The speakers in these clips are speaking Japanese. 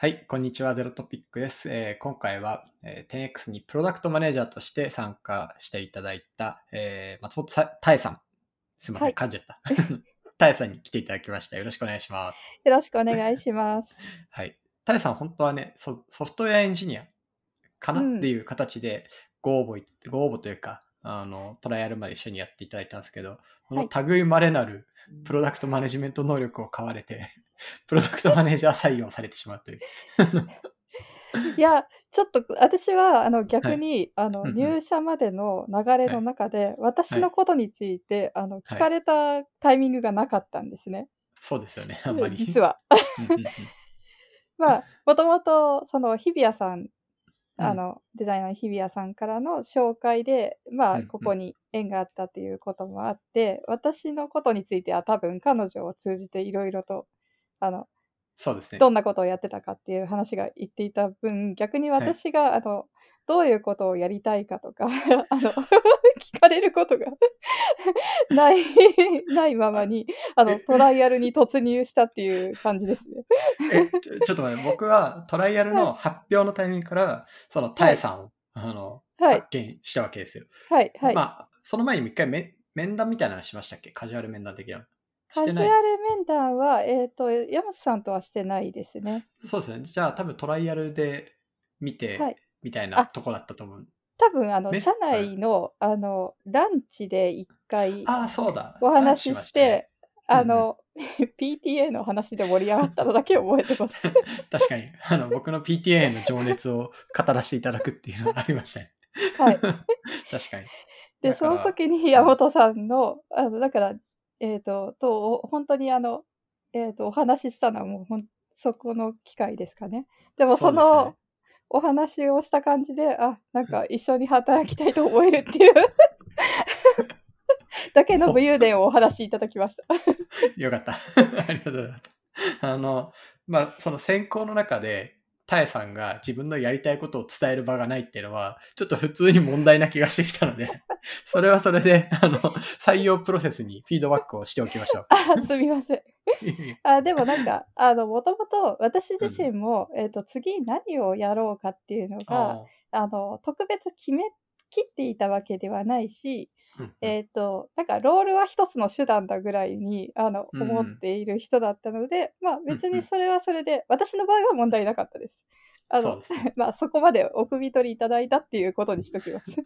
はい、こんにちは。ゼロトピックです。えー今回は、えー 10X にプロダクトマネージャーとして参加していただいた、えー松本さたえさん。すみません、はい噛んじゃった。たえさんに来ていただきました。よろしくお願いします。よろしくお願いします。はい。たえさん、本当はねソ、ソフトウェアエンジニアかなうんっていう形でご応募い、ご応募というか、あの、トライアルまで一緒にやっていただいたんですけど、この類まれなるプロダクトマネジメント能力を買われて、プロダクトマネージャー採用されてしまうという。いや、ちょっと私はあの逆に、あのうんうん。入社までの流れの中で、私のことについて、あの聞かれたタイミングがなかったんですね。そうですよね、あんまり。実は。まあ、もともとその日比谷さんあのデザイナーの日比谷さんからの紹介で、まあ、ここに縁があったということもあって、私のことについては多分彼女を通じていろいろとあのそうですね。どんなことをやってたかっていう話が言っていた分、逆にはい。私が、あの、どういうことをやりたいかとか、あの、聞かれることが ない、ないままに、あの、えトライアルに突入したっていう感じですね。えちょちょっと待って、僕はトライアルの発表のタイミングから、そのタエさんを、あのはい発見したわけですよ。はい、はい。まあ、その前にも一回め面談みたいなのしましたっけ？カジュアル面談的な。しカジュアル。面談は、えっ、と、山本さんとはしてないですね。そうですね。じゃあ多分トライアルで見て、はいみたいあなとこだったと思う。多分、あの、社内の、あの、ランチで一回ああ、そうだ。お話しまして、あの、PTA の話で盛り上がったのだけ覚えてます。確かにあの僕の PTA への情熱を語らせていただくっていうのがありましたね。はい。確かに。で、その時に山本さんの、あの、だから、えっ、と、と、お本当にあの、えっ、と、お話ししたのはもうほん、そこの機会ですかね。でも、その、お話をした感じで、あ、なんか一緒に働きたいと思えるっていう だけの武勇伝をお話しいただきました。よかった。ありがとうございます。あの、まあ、その選考の中で、タエさんが自分のやりたいことを伝える場がないっていうのは、ちょっと普通に問題な気がしてきたので、それはそれで、あの、採用プロセスにフィードバックをしておきましょう。あ、すみません。あでもなんか、あの、もともと私自身も、えっ、と、次何をやろうかっていうのが、ああの、特別決めきっていたわけではないし、えっ、と、なんかロールは一つの手段だぐらいにあの思っている人だったので、まあ別にそれはそれで、私の場合は問題なかったです。あのそうですね。まあそこまでお汲み取りいただいたっていうことにしときます。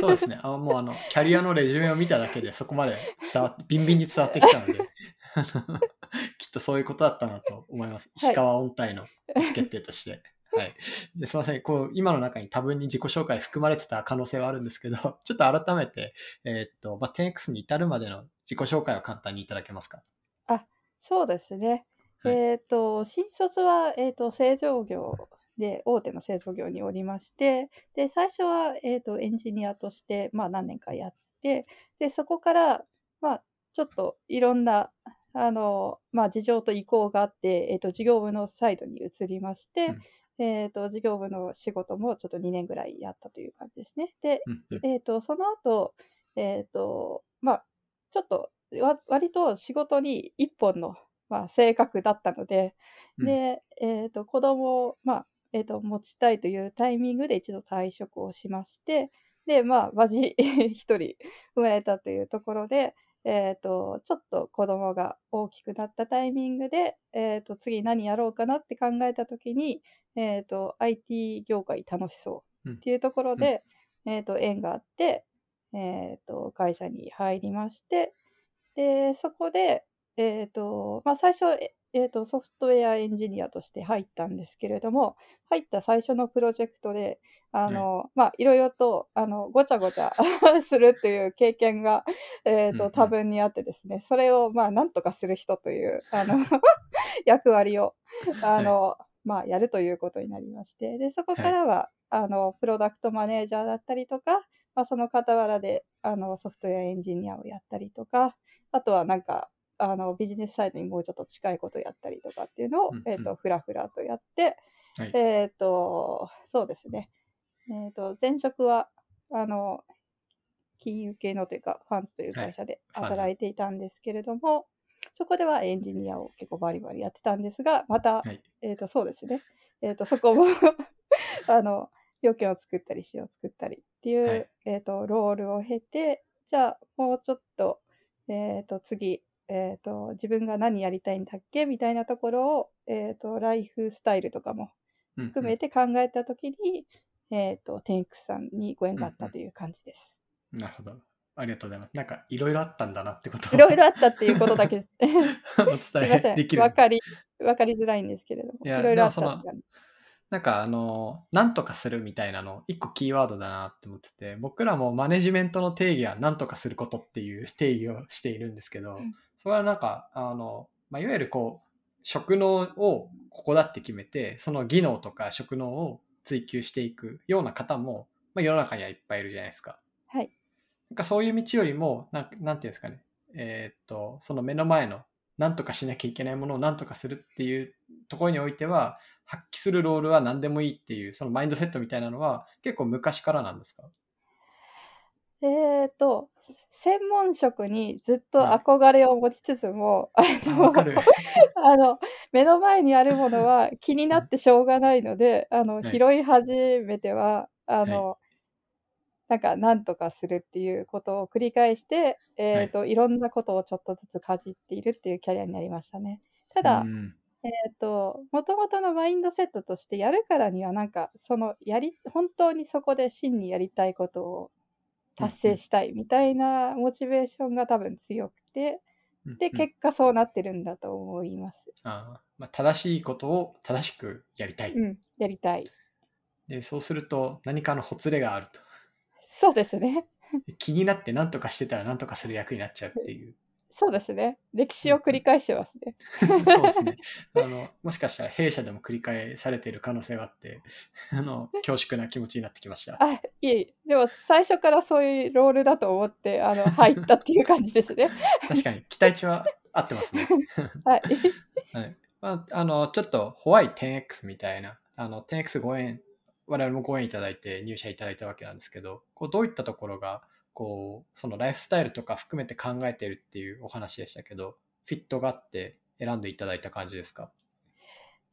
そうですね。あもうあの、キャリアのレジュメを見ただけで、そこまで伝わ ビンビンに伝わってきたので、きっとそういうことだったなと思います。はい石川音体の意思決定として。はい。ですみません。こう、今の中に多分に自己紹介含まれてた可能性はあるんですけど、ちょっと改めて、えーっと、まあ、10X に至るまでの自己紹介を簡単にいただけますか？そうですね。はいえっ、と、新卒は、えっ、と、製造業で、大手の製造業におりまして、で、最初は、えっ、と、エンジニアとして、まあ、何年かやって、で、そこから、まあ、ちょっといろんな、あの、まあ、事情と意向があって、えっ、と、事業部のサイドに移りまして、えっ、と、事業部の仕事もちょっと2年ぐらいやったという感じですね。で、えっ、と、その後、えっ、と、まあ、ちょっと、わ割と仕事に一本の、まあ、性格だったので、うんで、えっ、と、子供を、まあ、えっ、と、持ちたいというタイミングで一度退職をしまして、で、まあ、無事一人生まれたというところで、えっ、と、ちょっと子供が大きくなったタイミングで、えっ、と、次何やろうかなって考えたときに、えっ、と、IT 業界楽しそうっていうところで、えっ、と、縁があって、えっ、と、会社に入りまして、で、そこで、えっ、と、まあ、最初、ええーと、ソフトウェアエンジニアとして入ったんですけれども、入った最初のプロジェクトで、あの、まあ、いろいろと、あの、ごちゃごちゃ するという経験が、えっ、と、うんうん。多分にあってですね、それを、まあ、なんとかする人という、あの、役割を、あの、まあ、やるということになりまして、で、そこからは、あの、プロダクトマネージャーだったりとか、まあ、その傍らで、あの、ソフトウェアエンジニアをやったりとか、あとはなんか、あの、ビジネスサイドにもうちょっと近いことをやったりとかっていうのを、うんうんえっ、と、ふらふらとやって、はいえっ、と、そうですね。えっ、と、前職は、あの、金融系のというか、ファンズという会社で働いていたんですけれども、そこではエンジニアを結構バリバリやってたんですが、また、はい。えっ、と、そうですね。えっ、と、そこも あの、要件を作ったり、詩を作ったりっていう、はいえっ、と、ロールを経て、じゃあ、もうちょっと、えっ、と、次、えっ、と、自分が何やりたいんだっけみたいなところを、えっ、と、ライフスタイルとかもうん含めて考えたときに、えっ、と、テンクさんにご縁があったという感じです。うんなるほど。ありがとうございます。なんか、いろいろあったんだなってことをいろいろあったっていうことだけ お伝えできん。る。わかり、わかりづらいんですけれども。いろいろあったでもそのって感じなんかあの、なんとかするみたいなの、一個キーワードだなって思ってて、僕らもマネジメントの定義はなんとかすることっていう定義をしているんですけどうん、それはなんか、あの、まあ、いわゆるこう、職能をここだって決めて、その技能とか職能を追求していくような方も、まあ、世の中にはいっぱいいるじゃないですか。はい。なんかそういう道よりも、なんなんていうんですかね、えーっと、その目の前の、なんとかしなきゃいけないものをなんとかするっていうところにおいては、発揮するロールは何でもいいっていう、そのマインドセットみたいなのは結構昔からなんですか？えっ、と、専門職にずっとはい。憧れを持ちつつも、ああわかる。の、あの、目の前にあるものは気になってしょうがないので、あの、はい。拾い始めては、あの、なんか、なんとかするっていうことを繰り返して、えっ、と、いろんなことをちょっとずつかじっているっていうキャリアになりましたね。ただ、うんえっと、もともとのマインドセットとしてやるからには、なんか、その、やり、本当にそこで真にやりたいことを達成したいみたいなモチベーションが多分強くて、で、結果そうなってるんだと思います。あーまあ、正しいことを正しくやりたい。うん、やりたい。でそうすると何かのほつれがあると。そうですね。で気になって何とかしてたら何とかする役になっちゃうっていう。そうですね。歴史を繰り返してますね。そうですね。あの、もしかしたら弊社でも繰り返されている可能性があって、あの、恐縮な気持ちになってきました。あ、いえいえ。でも最初からそういうロールだと思って、あの、入ったっていう感じですね。確かに、期待値は合ってますね。はい。はい。まあ、あの、ちょっと、ホワイ 10X みたいな、あの、10X ご縁、我々もご縁いただいて入社いただいたわけなんですけど、こうどういったところが、こう、そのライフスタイルとか含めて考えているっていうお話でしたけど、フィットがあって選んでいただいた感じですか？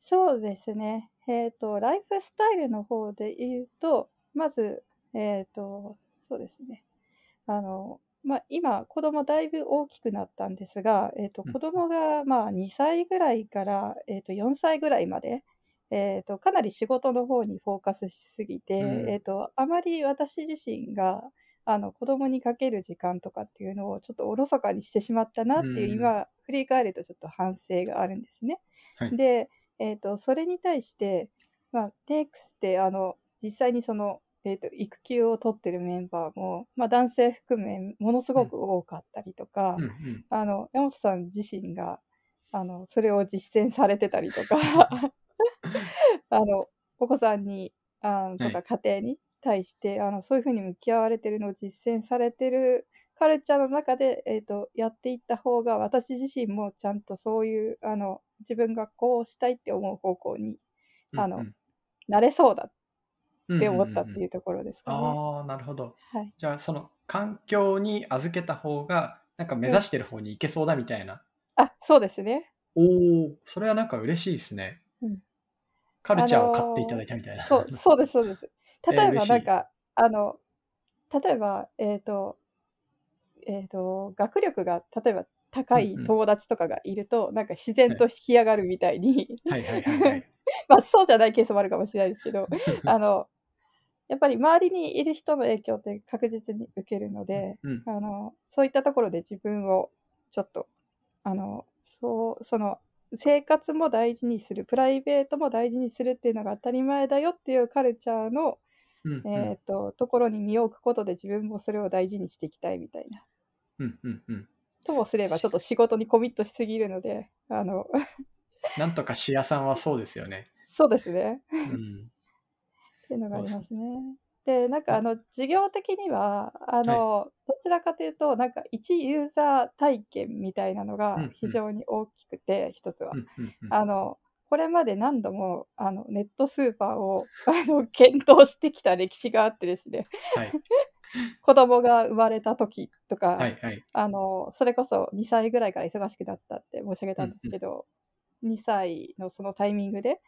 そうですね。えっ、と、ライフスタイルの方で言うと、まず、えっ、と、そうですね。あの、まあ、今、子供だいぶ大きくなったんですが、えっ、と、うん子供が、まあ、2歳ぐらいから、えっ、と、4歳ぐらいまで、えっ、と、かなり仕事の方にフォーカスしすぎて、うんえっ、と、あまり私自身が、あの、子供にかける時間とかっていうのをちょっとおろそかにしてしまったなっていう、うん今、振り返るとちょっと反省があるんですね。はいで、えっ、と、それに対して、まあ、テイクスって、あの、実際にその、えっ、と、育休を取ってるメンバーも、まあ、男性含め、ものすごく多かったりとか、うんうん。あの、山本さん自身が、あの、それを実践されてたりとか、あの、お子さんに、あのとはか家庭に対して、あの、そういうふうに向き合われてるのを実践されてるカルチャーの中で、えっ、と、やっていった方が、私自身もちゃんとそういう、あの、自分がこうしたいって思う方向にあのうんなれそうだうんって思ったってうんうんうんいうところですかね。ああ、なるほど。はい。じゃあ、その環境に預けた方が、なんか目指してる方に行けそうだみたいな。あ、そうですね。おお、それはなんか嬉しいですね。うんカルチャーを買っていただいたみたいな。そう、そうです、そうです。例えばなんか、あの、例えば、えっ、と、えっ、と、学力が例えば高いうんうん。友達とかがいると、なんか自然と引き上がるみたいに。まあそうじゃないケースもあるかもしれないですけど、あの、やっぱり周りにいる人の影響って確実に受けるので、うん。あの、そういったところで自分をちょっと、あの、そう、その、生活も大事にする、プライベートも大事にするっていうのが当たり前だよっていうカルチャーの、うんうんえっ、と、ところに身を置くことで自分もそれを大事にしていきたいみたいな。うんうんうん。ともすればちょっと仕事にコミットしすぎるので、あの、なんとかし屋さんはそうですよね。そうですね。うん。っていうのがありますね。で、なんかあの、事業的には、あの、どちらかというと、なんか一ユーザー体験みたいなのうんがうん非常に大きくて、一つはう。んうんうんあの、これまで何度もあのネットスーパーを あの検討してきた歴史があってですね、はい。子供が生まれた時とか、はいはい。あの、それこそ2歳ぐらいから忙しくなったって申し上げたんですけど、2歳のそのタイミングで、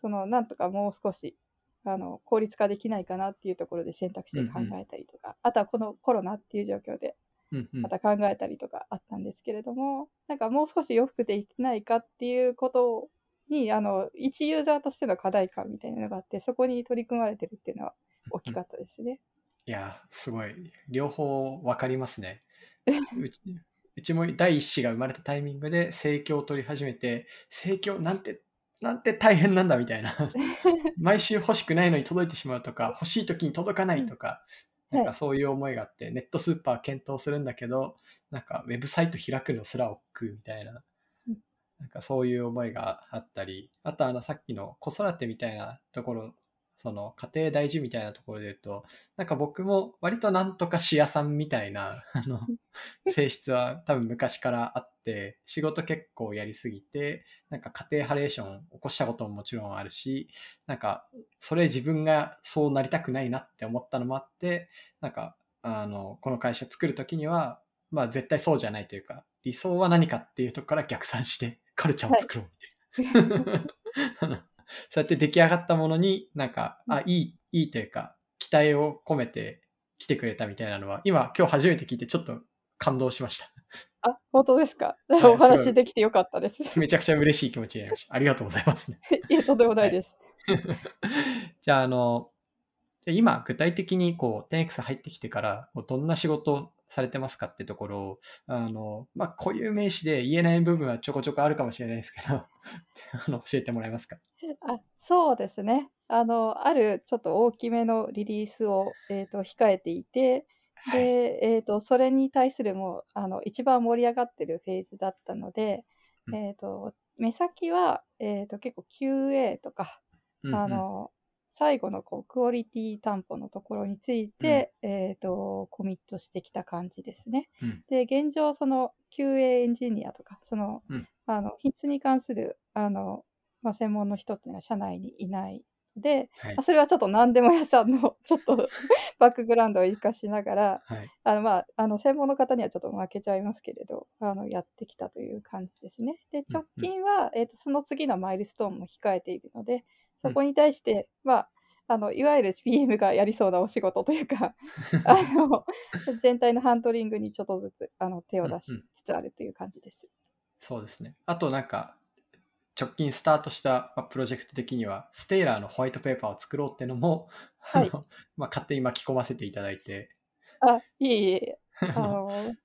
そのなんとかもう少しあの効率化できないかなっていうところで選択肢で考えたりとか、あとはこのコロナっていう状況でうんうん。また考えたりとかあったんですけれども、なんかもう少し洋服できないかっていうことにあの一ユーザーとしての課題感みたいなのがあってそこに取り組まれてるっていうのは大きかったですね。いや、すごい。両方分かりますね。うちうちも第一子が生まれたタイミングで生協を取り始めて、生協なんて、なんて大変なんだみたいな。毎週欲しくないのに届いてしまうとか、欲しい時に届かないとか、うんなんかそういう思いがあって、ネットスーパー検討するんだけど、なんかウェブサイト開くのすら億劫みたいなうん、なんかそういう思いがあったり、あとあのさっきの子育てみたいなところ、その家庭大事みたいなところで言うと、なんか僕も割となんとかし屋さんみたいなあの 性質は多分昔からあって、仕事結構やりすぎて、なんか家庭ハレーション起こしたことももちろんあるし、なんかそれ自分がそうなりたくないなって思ったのもあって、なんかあのこの会社作る時には、まあ絶対そうじゃないというか、理想は何かっていうところから逆算してカルチャーを作ろうみたいな。あ のそうやって出来上がったものになんか、あ、いい、いいというか、期待を込めて来てくれたみたいなのは、今、今日初めて聞いてちょっと感動しました。あ本当ですか？いお話できてよかったです。めちゃくちゃ嬉しい気持ちになりました。ありがとうございますね。いえ、とんでもないです。じゃあ、あの、今、具体的にこう、10X 入ってきてから、どんな仕事をされてますかってところを、あの、まあ、固有名詞で言えない部分はちょこちょこあるかもしれないですけど、あの教えてもらえますか？あそうですね。あの、あるちょっと大きめのリリースを、えー、と控えていて、はい。で、えー、とそれに対するもうあの一番盛り上がってるフェーズだったので、うんえー、と目先は、えー、と結構 QA とか、うんうんあの最後のこうクオリティ担保のところについて、えー、とコミットしてきた感じですね。うんで現状その QA エンジニアとかその、うんあの品質に関するあの、まあ、専門の人っていうのは社内にいないので、はいまあ、それはちょっと何でも屋さんの ちょっと バックグラウンドを生かしながらはい。あの、まあ、あの専門の方にはちょっと負けちゃいますけれどあのやってきたという感じですね。で直近は、えー、とその次のマイルストーンも控えているのでそこに対して、まああのいわゆる PM がやりそうなお仕事というか あの全体のハンドリングにちょっとずつあの手を出しつつあるという感じです。そうですね。あとなんか、直近スタートしたまあプロジェクト的には、ステイラーのホワイトペーパーを作ろうっていうのも、あはい。のまあ、勝手に巻き込ませていただいて、あいえいえ。あの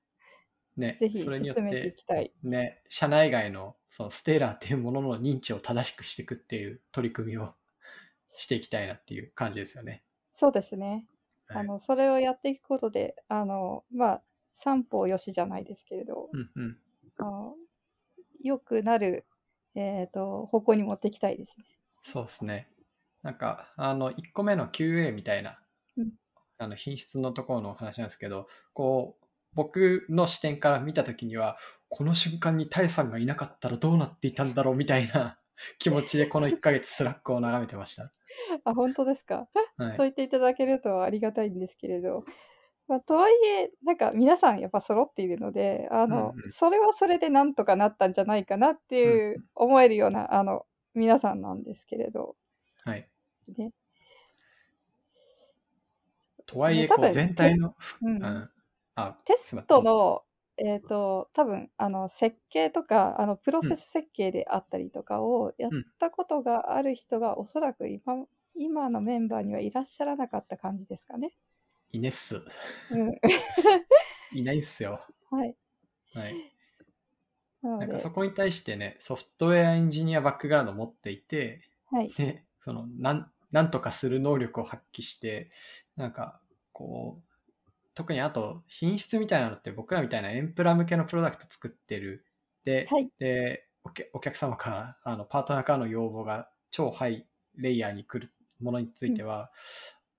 ねぜ、ひそれによっていて、きたい。ね、社内外のそのステイラーっていうものの認知を正しくしていくっていう取り組みを していきたいなっていう感じですよね。そうですね。はいあのそれをやっていくことであのまあ三方よしじゃないですけれど、うんうん。あの良くなる、えー、と方向に持っていきたいですね。そうですね。なんか、あの、1個目の QA みたいな、うんあの品質のところのお話なんですけど、こう、僕の視点から見たときには、この瞬間にタエさんがいなかったらどうなっていたんだろうみたいな気持ちでこの1ヶ月 Slack を眺めてました。あ本当ですか、はい。そう言っていただけるとありがたいんですけれど、まあ、とはいえなんか皆さんやっぱ揃っているのであの、うんうん。それはそれでなんとかなったんじゃないかなっていう思えるようなあの皆さんなんですけれど、はい。ね、とはいえ、こう全体の、うん。うん、あ、テスすいませんどうぞトの、えー、と多分あの設計とかあのプロセス設計であったりとかをやったことがある人がおそらく今今のメンバーにはいらっしゃらなかった感じですかね。いねっす。うん いないっすよ。はい、はい。ななんかそこに対してね、ソフトウェアエンジニアバックグラウンドを持っていて、はいで、その、なん、なんとかする能力を発揮して、なんか、こう、特にあと、品質みたいなのって僕らみたいなエンプラ向けのプロダクト作ってる。で、はいでお客お客様から、あの、パートナーからの要望が超ハイレイヤーに来るものについては、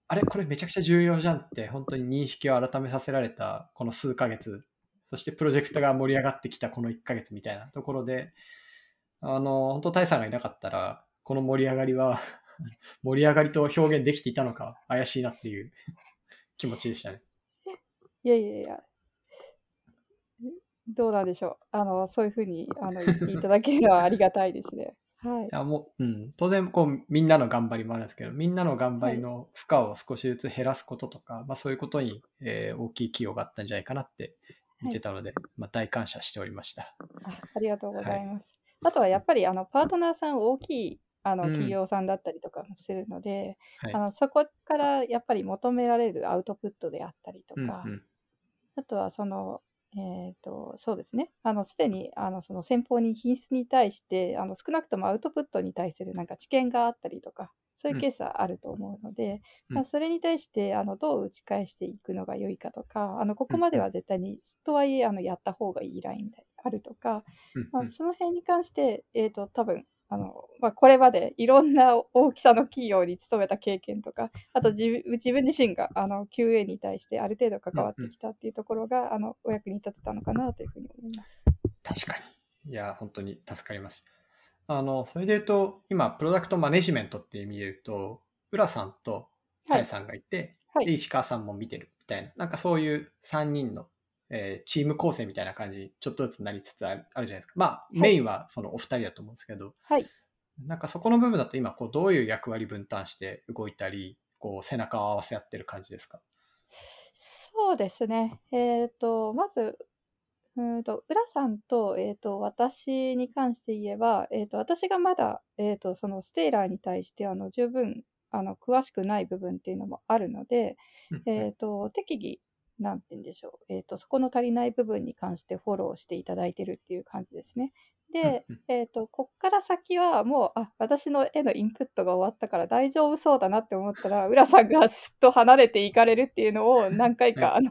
あれ、これめちゃくちゃ重要じゃんって、本当に認識を改めさせられた、この数ヶ月、そしてプロジェクトが盛り上がってきたこの1ヶ月みたいなところで、あの、本当、タイさんがいなかったら、この盛り上がりは、盛り上がりと表現できていたのか、怪しいなっていう気持ちでしたね。いやいやいやどうなんでしょうあのそういうふうにあの言っていただけるのはありがたいですね。はい。いやもう、うん、当然こうみんなの頑張りもあるんですけど、みんなの頑張りの負荷を少しずつ減らすこととか、まあ、そういうことに、えー大きい寄与があったんじゃないかなって見てたので、まあ、大感謝しておりました。あありがとうござはいいます。あとはやっぱりあのパートナーさん大きいあのうん企業さんだったりとかもするので、はいあ。のそこからやっぱり求められるアウトプットであったりとか、うんうんあとはその、えっ、と、そうですね。あの、すでに、あの、その先方に品質に対して、あの、少なくともアウトプットに対するなんか知見があったりとか、そういうケースはあると思うので、うん。まあ、それに対して、あの、どう打ち返していくのが良いかとか、あの、ここまでは絶対に、とはいえ、あの、やった方がいいラインであるとか、まあ、うん。うんその辺に関して、えっ、と、多分、あの、まあ、これまでいろんな大きさの企業に勤めた経験とか、あと自分自分自身があの QA に対してある程度関わってきたっていうところが、あのお役に立てたのかなというふうに思います。確かに。いや、本当に助かります。あの、それで言うと、今、プロダクトマネジメントっていう意味で言うと、浦さんとタイさんがいて、はいで、石川さんも見てるみたいな、なんかそういう3人の、えーチーム構成みたいな感じにちょっとずつなりつつあるあるじゃないですか。まあ、いメインはそのお二人だと思うんですけど、はい。なんかそこの部分だと今、こう、どういう役割分担して動いたり、こう、背中を合わせ合ってる感じですか？そうですね。えっ、と、まず、うーんと、浦さんと、えっ、と、私に関して言えば、えっ、と、私がまだ、えっ、と、そのステイラーに対して、あの、十分、あの、詳しくない部分っていうのもあるので、うんえっ、と、適宜、なんて言うんでしょう。えっ、と、そこの足りない部分に関してフォローしていただいてるっていう感じですね。で、えっ、と、こっから先はもう、あ、私の絵のインプットが終わったから大丈夫そうだなって思ったら、浦さんがすっと離れていかれるっていうのを何回か、あの、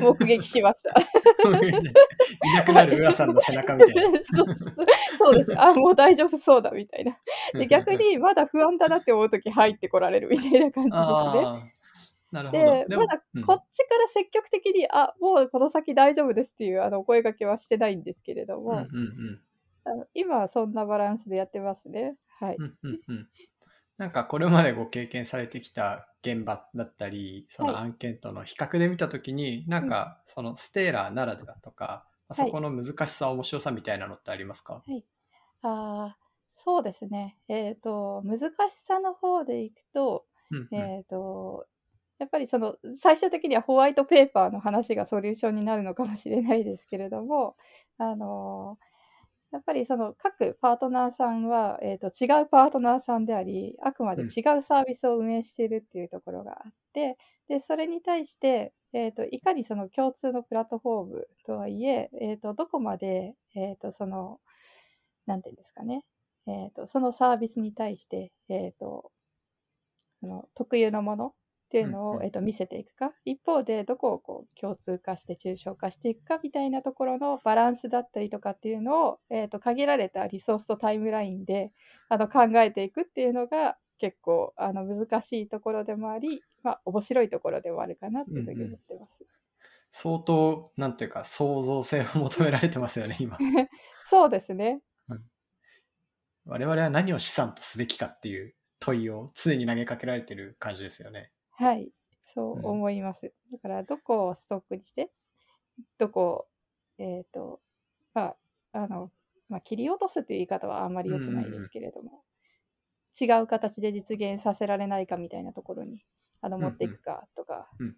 目撃しました。いなくなる浦さんの背中みたいな。そうそうそうです。あ、もう大丈夫そうだみたいな。で逆にまだ不安だなって思うとき入ってこられるみたいな感じですね。ああ、なるほど。で、まだうん。こっちから積極的に、あ、もうこの先大丈夫ですっていうあのお声掛けはしてないんですけれども、うんうんうん。あの今はそんなバランスでやってますね。はい。うんうんうん。なんかこれまでご経験されてきた現場だったり、そのはい。案件との比較で見たときに、なんかそのステーラーならではとか、まあそこの難しさ、面白さみたいなのってありますか？あーそうですね。えっ、と、難しさの方でいくと、うんうん。えっ、と、やっぱりその最終的にはホワイトペーパーの話がソリューションになるのかもしれないですけれども、あのやっぱりその各パートナーさんは、えー、と違うパートナーさんであり、あくまでうん。違うサービスを運営しているっていうところがあって、でそれに対して、えー、といかにその共通のプラットフォームとはいえ、えー、とどこまで、えー、とその、なんていうんですかね、えー、とそのサービスに対して、えー、とあの特有のものっていうのを、うんうんえー、と見せていくか、一方でどこをこう共通化して抽象化していくかみたいなところのバランスだったりとかっていうのを、えー、と限られたリソースとタイムラインであの考えていくっていうのが結構あの難しいところでもあり、まあ、面白いところでもあるかなっていうふうに思ってます。相当、なんというか、創造性を求められてますよね、今。そうですね。我々は何を資産とすべきかっていう問いを常に投げかけられてる感じですよね。はい。そう思います。だから、どこをストックにして、どこを、えっ、と、まあ、あの、まあ、切り落とすという言い方はあんまり良くないですけれども、違う形で実現させられないかみたいなところにあのうんうん持っていくかとか、うん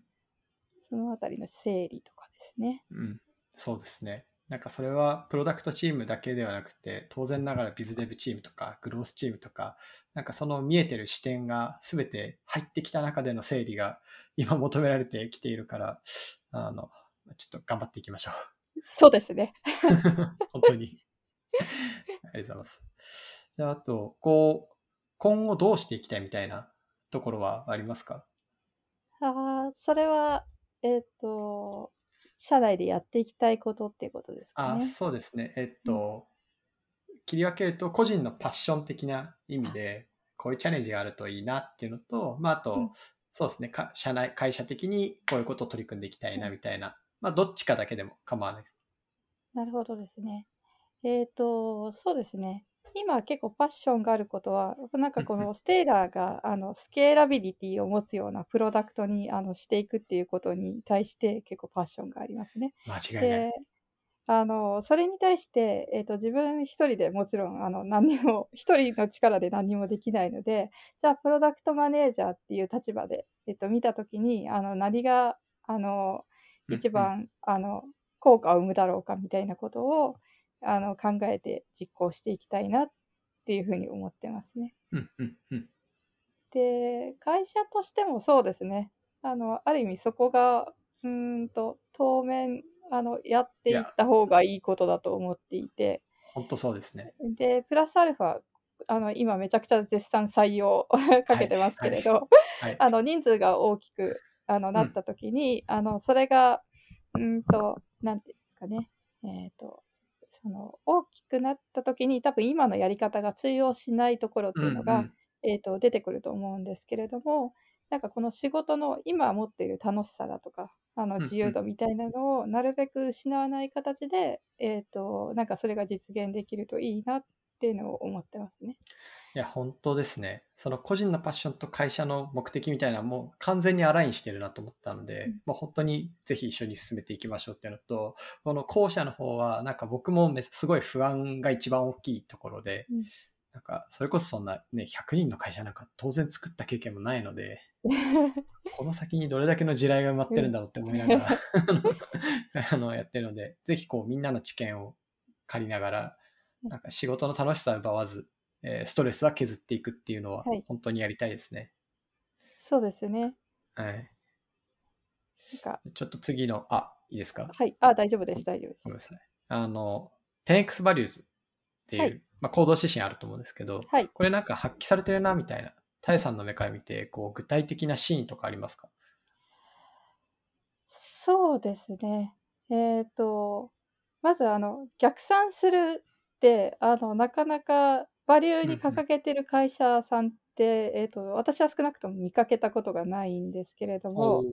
そのあたりの整理とかですね。うん、そうですね。なんかそれはプロダクトチームだけではなくて、当然ながらビズデブチームとかグロースチームとか、なんかその見えてる視点が全て入ってきた中での整理が 今求められてきているから、あの、ちょっと頑張っていきましょそうですね。う。本当に。ありがとうございます。じゃあ、あと、こう、今後どうしていきたいみたいなところはありますか？ああ、それは、えっ、と、社内でやっていきたいことっていうことですかあ、ね。そうですね。えっと、切り分けると、個人のパッション的な意味で、こういうチャレンジがあるといいなっていうのと、まあ、あと、うんそうですねか、社内、会社的にこういうことを取り組んでいきたいなみたいな、まあ、どっちかだけでも構わないです。なるほどですね。えっ、と、そうですね。今結構パッションがあることは、なんかこうんうのステーラーがあのスケーラビリティを持つようなプロダクトにあのしていくっていうことに対して結構パッションがありますね。間違いない。で、あの、それに対して、えっと、自分一人でもちろん、あの、何にも、一人の力で何にもできないので、じゃあ、プロダクトマネージャーっていう立場で、えっと、見たときに、あの、何が、あの、うん一番、あの、効果を生むだろうかみたいなことを、あの、考えて実行していきたいなっていうふうに思ってますね。うんうんうん。で、会社としてもそうですね。あの、ある意味そこが、うーんと、当面、あの、やっていった方がいいことだと思っていて、本当そうですね。で、プラスアルファ、あの、今めちゃくちゃ絶賛採用 かけてますけれど、はい。あの、人数が大きく、あの、なった時に、あの、それが、うーんと、なんていうんですかね。えっと、その、大きくなった時に、多分今のやり方が通用しないところっていうのが、うんうんえっと、出てくると思うんですけれども、なんかこの仕事の今持っている楽しさだとか、あのうんうん自由度みたいなのをなるべく失わない形で、えっと、なんかそれが実現できるといいなっていうのを思ってますね。いや、本当ですね。その個人のパッションと会社の目的みたいなのもう完全にアラインしてるなと思ったので、うん。もう本当にぜひ一緒に進めていきましょうっていうのと、この後者の方は、なんか僕もめすごい不安が一番大きいところで、うん。なんかそれこそそんなね、100人の会社なんか当然作った経験もないので、この先にどれだけの地雷が埋まってるんだろうって思いながら、あのやってるので、ぜひこうみんなの知見を借りながら、なんか仕事の楽しさを奪わず、えーストレスは削っていくっていうのははい本当にやりたいですね。そうですね。はい。なんか、ちょっと次の、あ、いいですか？はい。あ、大丈夫です、大丈夫ですごめん。なさい。あの、10X Values っていう、はいまあ、行動指針あると思うんですけど、はい。これなんか発揮されてるなみたいな、タエさんの目から見て、こう具体的なシーンとかありますか？そうですね。えっと、まずあの、逆算するって、あの、なかなかバリューに掲げてる会社さんって、えっと、私は少なくとも見かけたことがないんですけれども、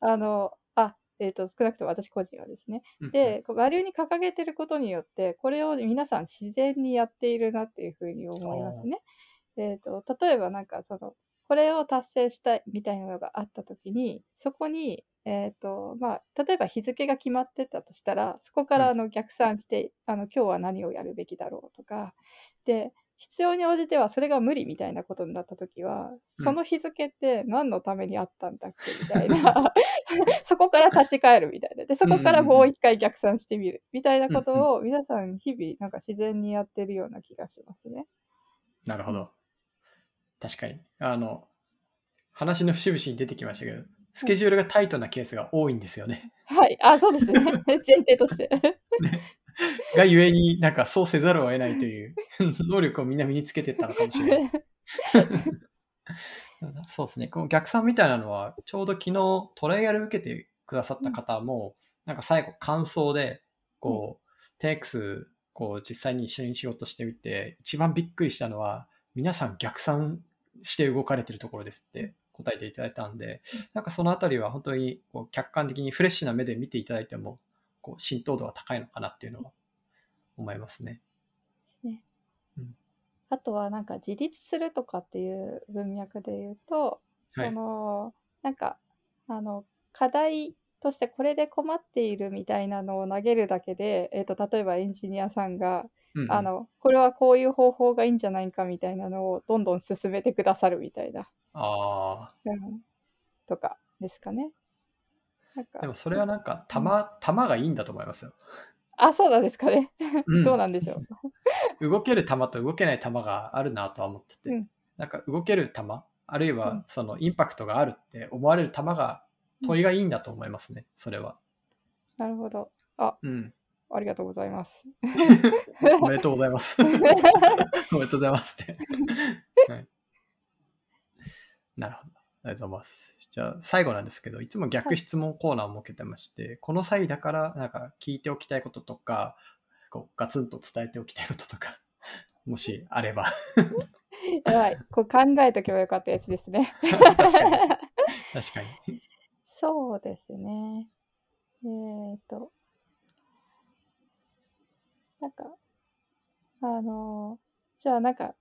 あの、あ、えっと、少なくとも私個人はですね。うんうん、で、こうバリューに掲げてることによって、これを皆さん自然にやっているなっていうふうに思いますね。えっと、例えばなんかその、これを達成したいみたいなのがあったときに、そこに、えっと、まあ、例えば日付が決まってたとしたら、そこからあの逆算して、あの、今日は何をやるべきだろうとか、で、必要に応じてはそれが無理みたいなことになったときは、その日付って何のためにあったんだっけみたいな、そこから立ち返るみたいな。で、そこからもう一回逆算してみるみたいなことを皆さん日々なんか自然にやってるような気がしますね。なるほど。確かに。あの、話の節々に出てきましたけど、スケジュールがタイトなケースが多いんですよね。はい。あ、そうですね。前提として。がゆえになんかそうせざるを得ないという 能力をみんな身につけてったのかもしれない。そうですね。この逆算みたいなのは、ちょうど昨日トライアル受けてくださった方も、なんか最後感想で、こう、10X、こう実際に一緒に仕事してみて、一番びっくりしたのは、皆さん逆算して動かれてるところですって答えていただいたんで、なんかそのあたりは本当にこう客観的にフレッシュな目で見ていただいても、こう浸透度が高いのかなっていうのは思いますね。ね。うん。あとはなんか自立するとかっていう文脈で言うと、はい。そのなんかあの課題としてこれで困っているみたいなのを投げるだけで、えー、と例えばエンジニアさんが、うんうん。あのこれはこういう方法がいいんじゃないかみたいなのをどんどん進めてくださるみたいな、あうん、とかですかね。でもそれはなんか、玉、玉がいいんだと思いますよ。あそうなんですかね。うん どうなんでしょう。動ける玉と動けない玉があるなとは思ってて、うんなんか動ける玉、あるいうはんそのインパクトがあるって思われる玉が問いがいいんだと思いますね、それは。なるほど。あうん。ありがとうございます。おめでとうございます。おめでとうございますって。はい、なるほど。ありがとうございます。じゃあ最後なんですけど、いつも逆質問コーナーを設けてまして、この際だからなんか聞いておきたいこととか、こうガツンと伝えておきたいこととか、もしあれば。やばい。こう考えとけばよかったやつですね。確かに。確かに。そうですね。えっ、と、なんか、あの、じゃあなんか、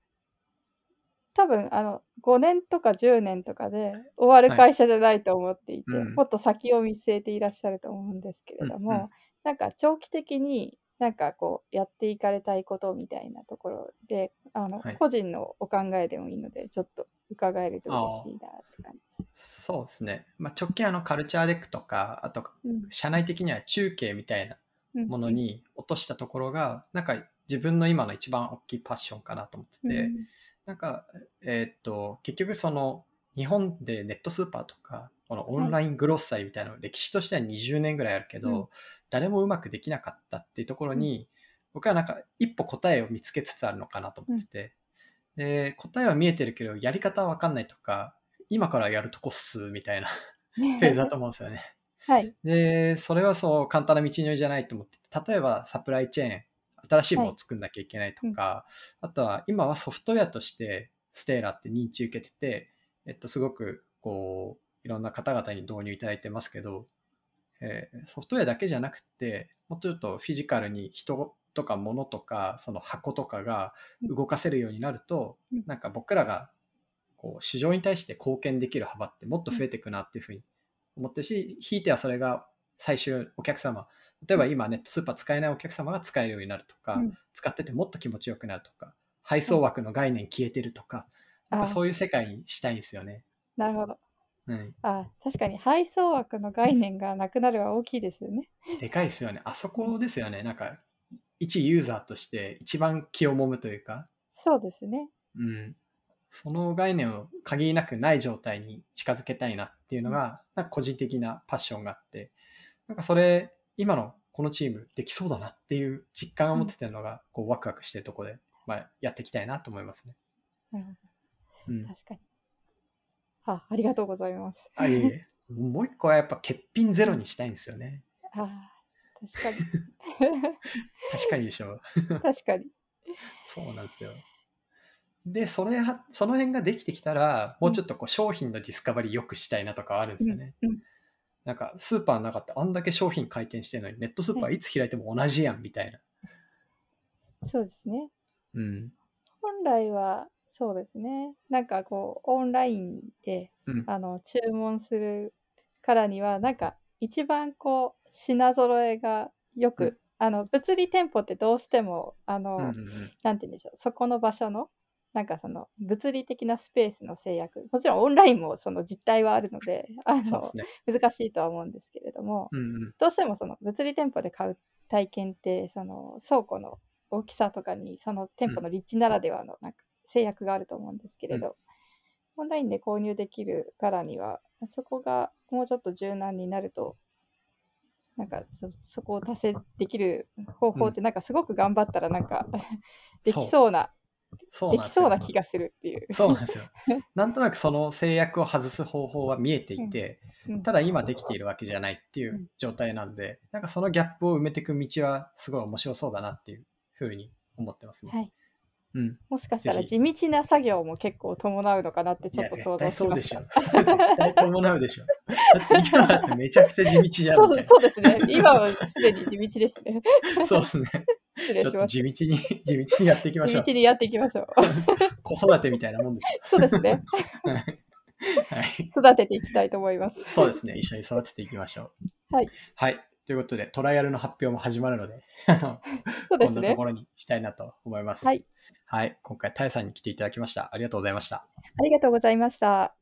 多分あの5年とか10年とかで終わるはい会社じゃないと思っていて、うん。もっと先を見据えていらっしゃると思うんですけれどんうんなんか長期的になんかこうやっていかれたいことみたいなところで、あの、はい。個人のお考えでもいいので、ちょっと伺えると嬉しいなって感じです。そうですね。まあ、直近あのカルチャーデックとか、あとうん。社内的には中継みたいなうんものに落としたところが、なんか自分の今の一番大きいパッションかなと思ってて、うんなんか、えーっと、結局その、日本でネットスーパーとか、このオンライングロッサリーみたいなの、歴史としては20年ぐらいあるけど、うん。誰もうまくできなかったっていうところに、僕はなんか一歩答えを見つけつつあるのかなと思ってて、で、答えは見えてるけど、やり方はわかんないとか、今からやるとこっす、みたいな フェーズだと思うんですよね。はい。で、それはそう簡単な道のりじゃないと思ってて、例えばサプライチェーン、新しいものを作んなきゃいけないとか、あとは今はソフトウェアとしてステーラって認知受けてて、えっと、すごくこう、いろんな方々に導入いただいてますけど、えーソフトウェアだけじゃなくて、もうちょっとフィジカルに人とか物とか、その箱とかが動かせるようになると、うん。なんか僕らがこう市場に対して貢献できる幅ってもっと増えていくなっていうふうに思ってるし、ひいてはそれが最終お客様、例えば今ネットスーパー使えないお客様が使えるようになるとか、うん使っててもっと気持ちよくなるとか、配送枠の概念消えてるとか、なんかあそういう世界にしたいんですよね。なるほど。うん、あ確かに配送枠の概念がなくなるは大きいですよね。でかいですよね。あそこですよね。なんか、一ユーザーとして一番気をもむというか、そうですね。うん、その概念を限りなくない状態に近づけたいなっていうのが、なんか個人的なパッションがあって、なんかそれ、今のこのチームできそうだなっていう実感を持っててるのが、こうワクワクしてるところで、まあ、やっていきたいなと思いますね。うん、うん。確かに。あありがとうございます。あ、いえ。もう一個はやっぱ欠品ゼロにしたいんですよね。あ確かに。確かにでしょう。確かに。そうなんですよ。で、それは、その辺ができてきたら、もうちょっとこう商品のディスカバリー良くしたいなとかあるんですよね。うんうんなんか、スーパーの中ってあんだけ商品回転してるのに、ネットスーパーいつ開いても同じやんみたいな。そうですね。うん。本来はそうですね。なんかこう、オンラインでうん。あの注文するからには、なんか一番こう、品揃えがよく、うんあの物理店舗ってどうしても、あの、うんうんうんなんて言うんでしょう、そこの場所の、なんかその物理的なスペースの制約、もちろんオンラインもその実態はあるので、あのね。難しいとは思うんですけれども、うんうん。どうしてもその物理店舗で買う体験って、その倉庫の大きさとかに、その店舗の立地ならではのなんか制約があると思うんですけれど、オンラインで購入できるからには、そこがもうちょっと柔軟になると、なんかそそこを達成できる方法って、なんかすごく頑張ったら、なんか できそうな、そうですよそうな気がするっていう。そうなんですよ。なんとなくその制約を外す方法は見えていて、うんただ今できているわけじゃないっていううん状態なんで、なんかそのギャップを埋めていく道はすごい面白そうだなっていうふうに思ってますね。はい、うん。もしかしたらぜ地道な作業も結構伴うのかなってちょっと想像しましそうでしょた。。絶対伴うでしょ。だって今だってめちゃくちゃ地道じゃんそうですね。今はすでに地道ですね。な。そうですね。ちょっと地道に、地道にやっていきましょうた。地。道にやっていきましょう。子育てみたいなもんですよ。そうですね。はい。育てていきたいと思います。そうですね。一緒に育てていきましょう。はい。はい。ということで、トライアルの発表も始まるので、そうですねこんなとこ。ろにしたいなと思います。はい。はい。今回、タエさんに来ていただきました。ありがとうございました。ありがとうございました。